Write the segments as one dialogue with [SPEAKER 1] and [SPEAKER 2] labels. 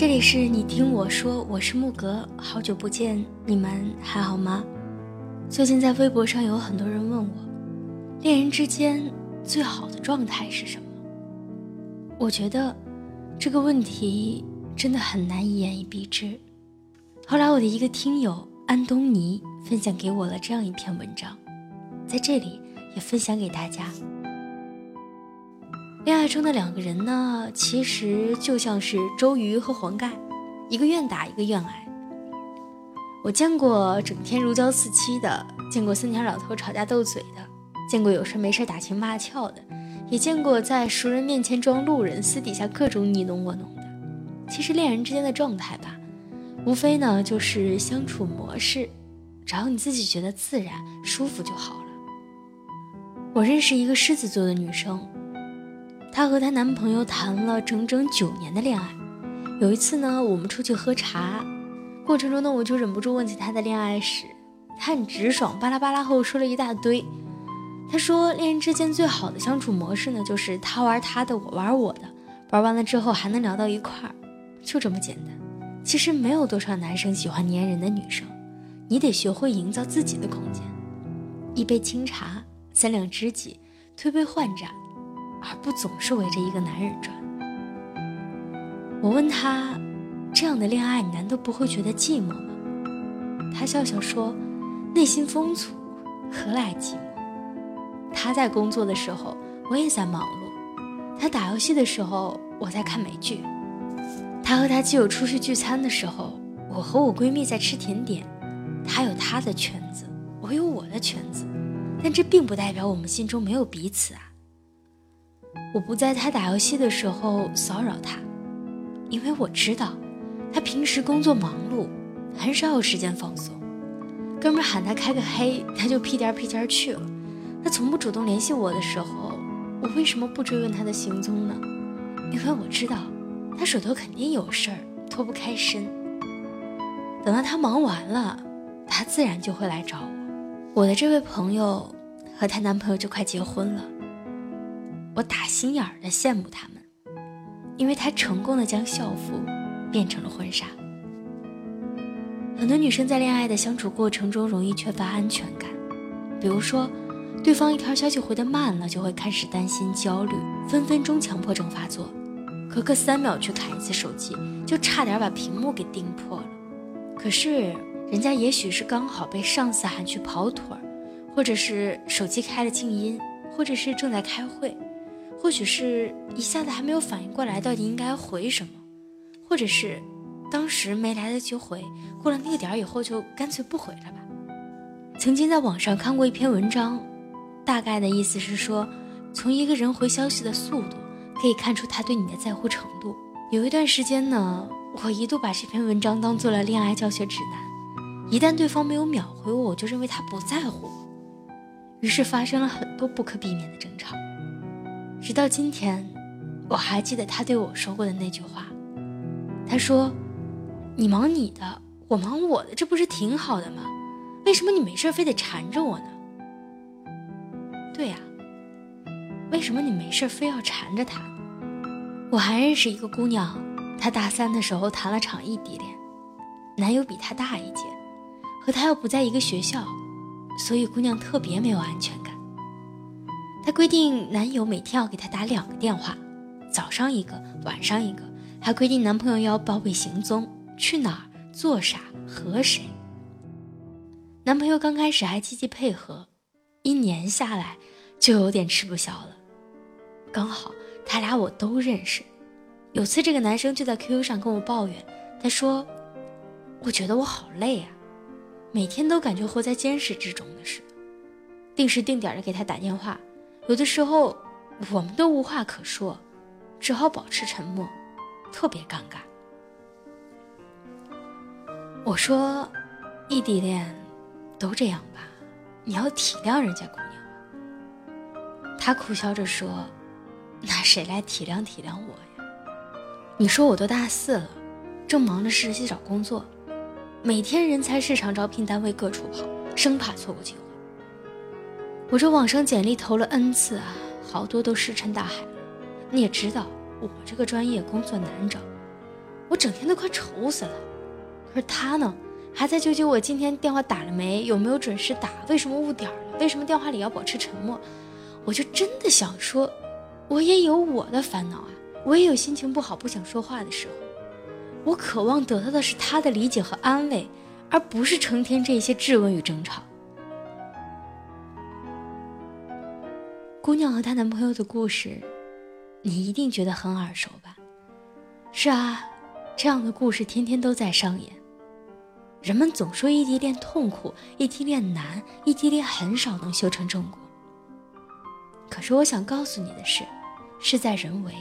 [SPEAKER 1] 这里是你听我说，我是木格，好久不见，你们还好吗？最近在微博上有很多人问我，恋人之间最好的状态是什么？我觉得这个问题真的很难一言以蔽之。后来我的一个听友安东尼分享给我了这样一篇文章，在这里也分享给大家。恋爱中的两个人呢，其实就像是周瑜和黄盖，一个愿打，一个愿挨。我见过整天如胶似漆的，见过三条两头吵架斗嘴的，见过有事没事打情骂俏的，也见过在熟人面前装路人，私底下各种你侬我侬的。其实恋人之间的状态吧，无非呢就是相处模式，只要你自己觉得自然舒服就好了。我认识一个狮子座的女生。她和她男朋友谈了整整九年的恋爱。有一次呢，我们出去喝茶，过程中呢，我就忍不住问起她的恋爱史。她很直爽，巴拉巴拉后说了一大堆。她说，恋人之间最好的相处模式呢，就是他玩他的，我玩我的，玩完了之后还能聊到一块儿，就这么简单。其实没有多少男生喜欢粘人的女生，你得学会营造自己的空间。一杯清茶，三两知己，推杯换盏。而不总是围着一个男人转。我问他：“这样的恋爱，你难道不会觉得寂寞吗？”他笑笑说：“内心丰足，何来寂寞？”他在工作的时候，我也在忙碌；他打游戏的时候，我在看美剧；他和他基友出去聚餐的时候，我和我闺蜜在吃甜点。他有他的圈子，我有我的圈子，但这并不代表我们心中没有彼此啊。我不在他打游戏的时候骚扰他，因为我知道他平时工作忙碌，很少有时间放松。哥们喊他开个黑，他就屁颠屁颠去了。他从不主动联系我的时候，我为什么不追问他的行踪呢？因为我知道他手头肯定有事儿，脱不开身。等到他忙完了，他自然就会来找我。我的这位朋友和她男朋友就快结婚了。我打心眼儿的羡慕他们，因为他成功的将校服变成了婚纱。很多女生在恋爱的相处过程中容易缺乏安全感，比如说，对方一条消息回的慢了，就会开始担心焦虑，分分钟强迫症发作，隔个三秒去看一次手机，就差点把屏幕给盯破了。可是人家也许是刚好被上司喊去跑腿儿，或者是手机开了静音，或者是正在开会。或许是一下子还没有反应过来，到底应该回什么，或者是当时没来得及回，过了那个点儿以后就干脆不回了吧。曾经在网上看过一篇文章，大概的意思是说，从一个人回消息的速度可以看出他对你的在乎程度。有一段时间呢，我一度把这篇文章当做了恋爱教学指南，一旦对方没有秒回我，我就认为他不在乎我，于是发生了很多不可避免的争。直到今天，我还记得他对我说过的那句话。他说：“你忙你的，我忙我的，这不是挺好的吗？为什么你没事非得缠着我呢？”对呀，为什么你没事非要缠着他？我还认识一个姑娘，她大三的时候谈了场异地恋，男友比她大一届，和她又不在一个学校，所以姑娘特别没有安全感。她规定男友每天要给她打两个电话，早上一个，晚上一个，还规定男朋友要报备行踪，去哪儿，做啥，和谁。男朋友刚开始还积极配合，一年下来就有点吃不消了。刚好他俩我都认识，有次这个男生就在 QQ 上跟我抱怨，他说：“我觉得我好累啊，每天都感觉活在监视之中的似的，定时定点的给他打电话。”有的时候，我们都无话可说，只好保持沉默，特别尴尬。我说，异地恋都这样吧，你要体谅人家姑娘。他苦笑着说：“那谁来体谅体谅我呀？你说我都大四了，正忙着实习找工作，每天人才市场招聘单位各处跑，生怕错过机会。”我这网上简历投了 N 次啊，好多都石沉大海了。你也知道，我这个专业工作难找，我整天都快愁死了。可是他呢，还在纠结我今天电话打了没，有没有准时打，为什么误点了，为什么电话里要保持沉默。我就真的想说，我也有我的烦恼啊，我也有心情不好不想说话的时候。我渴望得到的是他的理解和安慰，而不是成天这些质问与争吵。姑娘和她男朋友的故事，你一定觉得很耳熟吧？是啊，这样的故事天天都在上演。人们总说异地恋痛苦，异地恋难，异地恋很少能修成正果。可是我想告诉你的是，事在人为。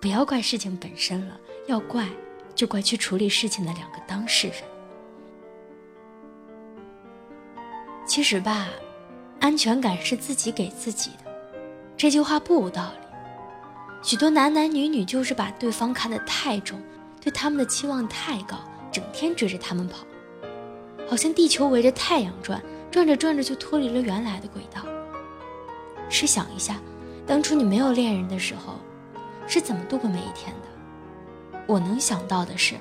[SPEAKER 1] 不要怪事情本身了，要怪就怪去处理事情的两个当事人。其实吧，安全感是自己给自己的，这句话不无道理。许多男男女女就是把对方看得太重，对他们的期望太高，整天追着他们跑，好像地球围着太阳转，转着转着就脱离了原来的轨道。试想一下，当初你没有恋人的时候。是怎么度过每一天的？我能想到的是，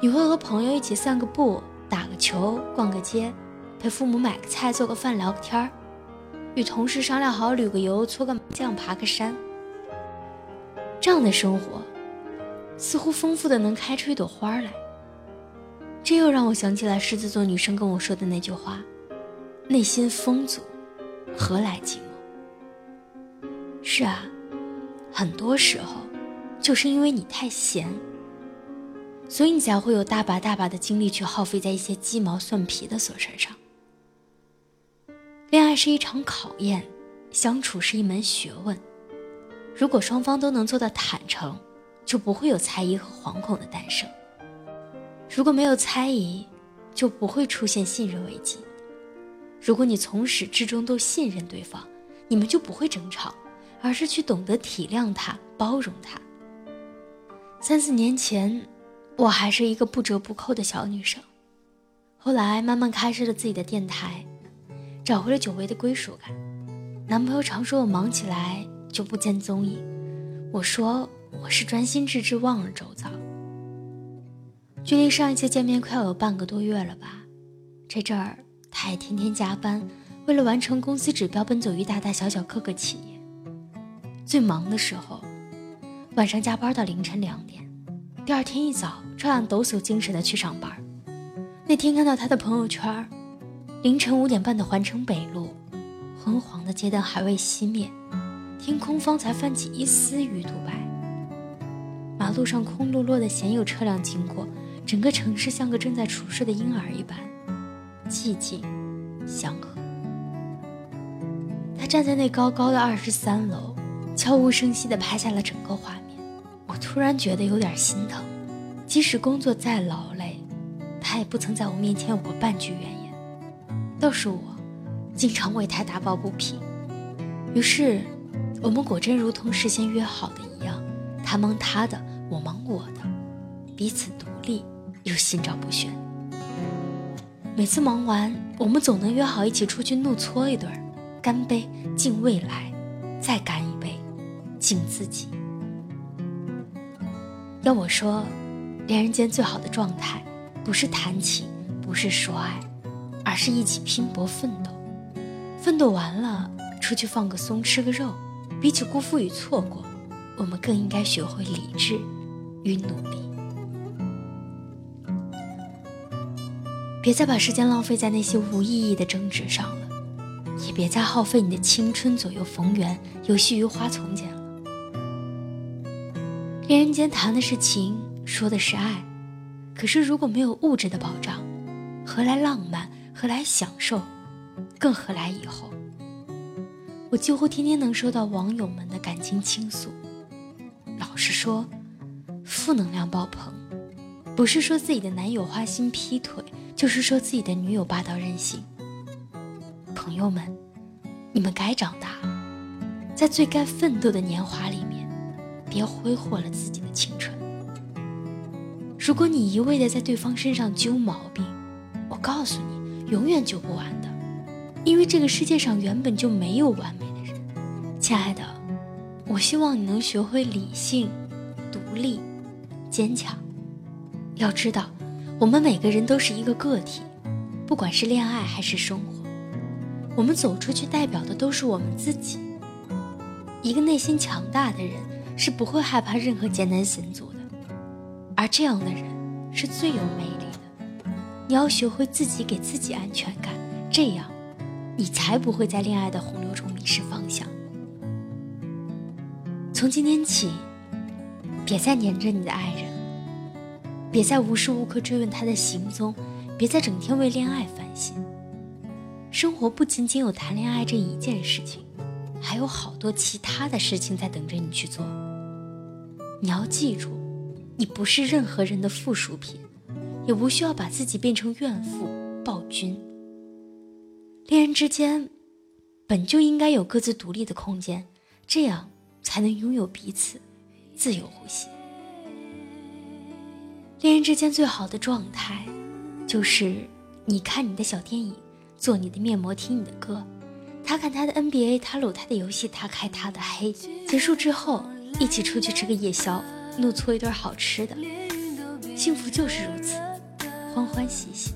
[SPEAKER 1] 你会和朋友一起散个步、打个球、逛个街，陪父母买个菜、做个饭、聊个天儿，与同事商量好旅个游、搓个麻将、爬个山。这样的生活，似乎丰富的能开出一朵花来。这又让我想起来狮子座女生跟我说的那句话：“内心丰足，何来寂寞？”是啊。很多时候，就是因为你太闲，所以你才会有大把大把的精力去耗费在一些鸡毛蒜皮的琐事上。恋爱是一场考验，相处是一门学问。如果双方都能做到坦诚，就不会有猜疑和惶恐的诞生。如果没有猜疑，就不会出现信任危机。如果你从始至终都信任对方，你们就不会争吵。而是去懂得体谅他、包容他。三四年前，我还是一个不折不扣的小女生，后来慢慢开设了自己的电台，找回了久违的归属感。男朋友常说我忙起来就不见踪影，我说我是专心致志忘了周遭。距离上一次见面快要有半个多月了吧？这阵儿他也天天加班，为了完成公司指标，奔走于大大小小各个企业。最忙的时候，晚上加班到凌晨两点，第二天一早照样抖擞精神的去上班。那天看到他的朋友圈，凌晨五点半的环城北路，昏黄的街灯还未熄灭，天空方才泛起一丝鱼肚白。马路上空落落的，鲜有车辆经过，整个城市像个正在熟睡的婴儿一般，寂静祥和。他站在那高高的二十三楼。悄无声息地拍下了整个画面，我突然觉得有点心疼。即使工作再劳累，他也不曾在我面前有过半句怨言。倒是我，经常为他打抱不平。于是，我们果真如同事先约好的一样，他忙他的，我忙我的，彼此独立又心照不宣。每次忙完，我们总能约好一起出去怒搓一顿，干杯，敬未来，再干一杯。敬自己。要我说，恋人间最好的状态，不是谈情，不是说爱，是一起拼搏奋斗。奋斗完了，出去放个松，吃个肉。比起辜负与错过，我们更应该学会理智与努力。别再把时间浪费在那些无意义的争执上了，也别再耗费你的青春左右逢源，游戏于花丛间了。恋人间谈的是情，说的是爱，可是如果没有物质的保障，何来浪漫？何来享受？更何来以后？我几乎天天能收到网友们的感情倾诉。老实说，负能量爆棚，不是说自己的男友花心劈腿，就是说自己的女友霸道任性。朋友们，你们该长大了，在最该奋斗的年华里面。别挥霍了自己的青春。如果你一味的在对方身上揪毛病，我告诉你，永远救不完的。因为这个世界上原本就没有完美的人。亲爱的，我希望你能学会理性、独立、
[SPEAKER 2] 坚强。要知道，我们每个人都是一个个体，不管是恋爱还是生活，我们走出去代表的都是我们自己。一个内心强大的人是不会害怕任何艰难险阻的，而这样的人是最有魅力。你要学会自己给自己安全感，这样，你才不会在恋爱的洪流中迷失方向。从今天起，别再黏着你的爱人，别再无时无刻追问他的行踪，别再整天为恋爱烦心。生活不仅仅有谈恋爱这一件事情，还有好多其他的事情在等着你去做。你要记住，你不是任何人的附属品，也不需要把自己变成怨妇、暴君。恋人之间，本就应该有各自独立的空间，这样。才能拥有彼此，自由呼吸。恋人之间最好的状态，就是你看你的小电影，做你的面膜，听你的歌，他看他的 NBA，他搂他的游戏，他开他的黑。结束之后，一起出去吃个夜宵，怒搓一顿好吃的。幸福就是如此，欢欢喜喜，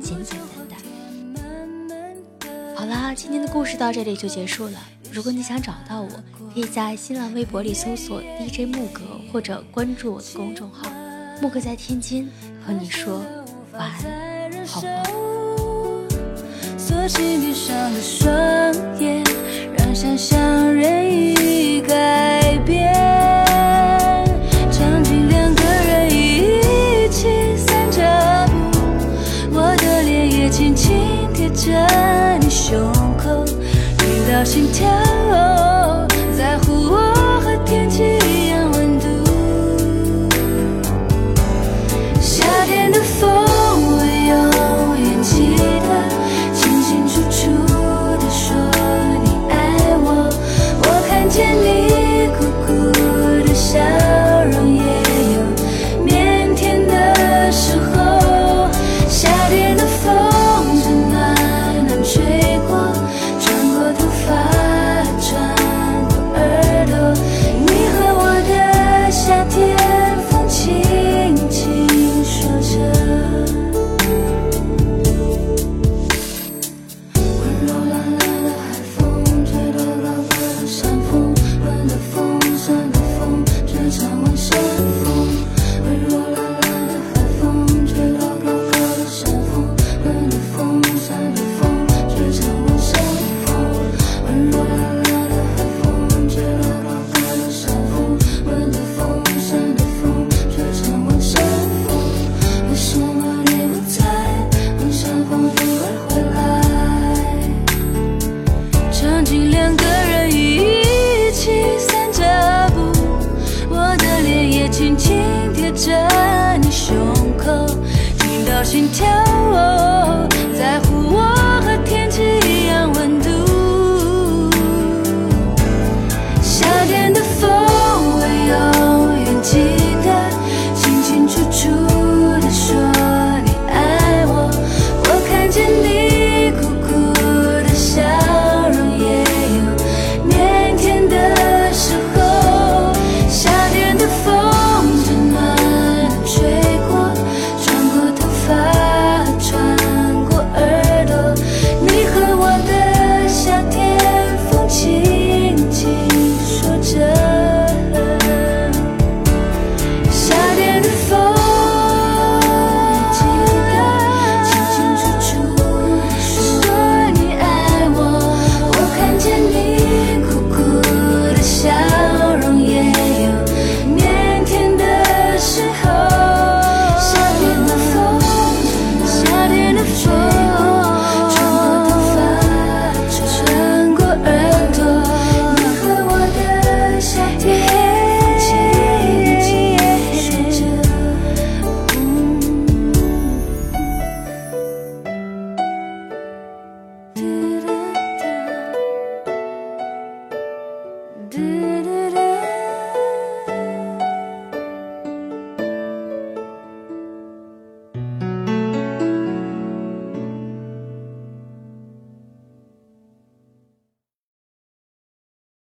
[SPEAKER 2] 简简单单。好啦，今天的故事到这里就结束了。如果你想找到我，可以在新浪微博里搜索 DJ 木格，或者关注我的公众号“木格在天津”，和你说晚安，好梦。心跳。